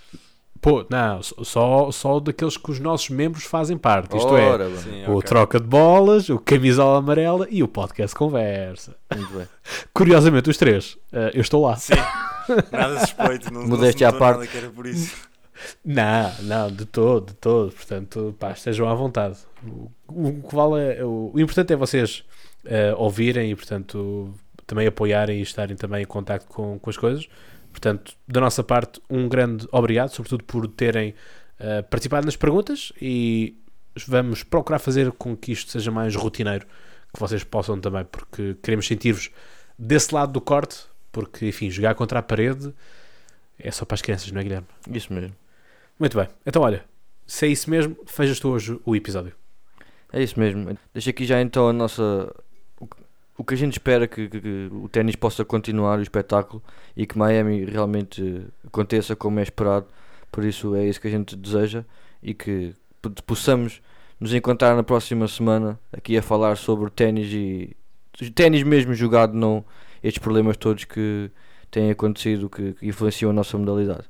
Pô, não, só, só daqueles que os nossos membros fazem parte. Isto Ora, é, Sim, o ok. Troca de Bolas, o Camisola Amarela e o Podcast Conversa. muito bem. Curiosamente, os três, eh, eu estou lá. Sim, nada suspeito. Não, Modéstia à parte. Nada que era por isso. Não, não, de todo, de todo. Portanto, pá, estejam à vontade. O, o que vale é, o, o importante é vocês eh, ouvirem e, portanto, também apoiarem e estarem também em contacto com, com as coisas. Portanto, da nossa parte, um grande obrigado, sobretudo por terem eh, participado nas perguntas e vamos procurar fazer com que isto seja mais rotineiro, que vocês possam também, porque queremos sentir-vos desse lado do corte, porque, enfim, jogar contra a parede é só para as crianças, não é, Guilherme? Isso mesmo. Muito bem. Então, olha, se é isso mesmo, fejas tu hoje o episódio. É isso mesmo. Deixa aqui já então a nossa. O que- a gente espera que, que- que o ténis possa continuar o espetáculo e que Miami realmente eh, aconteça como é esperado. Por isso é isso que a gente deseja e que po- possamos nos encontrar na próxima semana aqui a falar sobre ténis e ténis mesmo jogado, não estes problemas todos que têm acontecido que, que influenciam a nossa modalidade.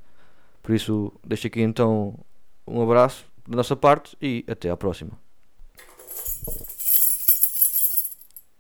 Por isso, deixo aqui então um abraço da nossa parte e até à próxima.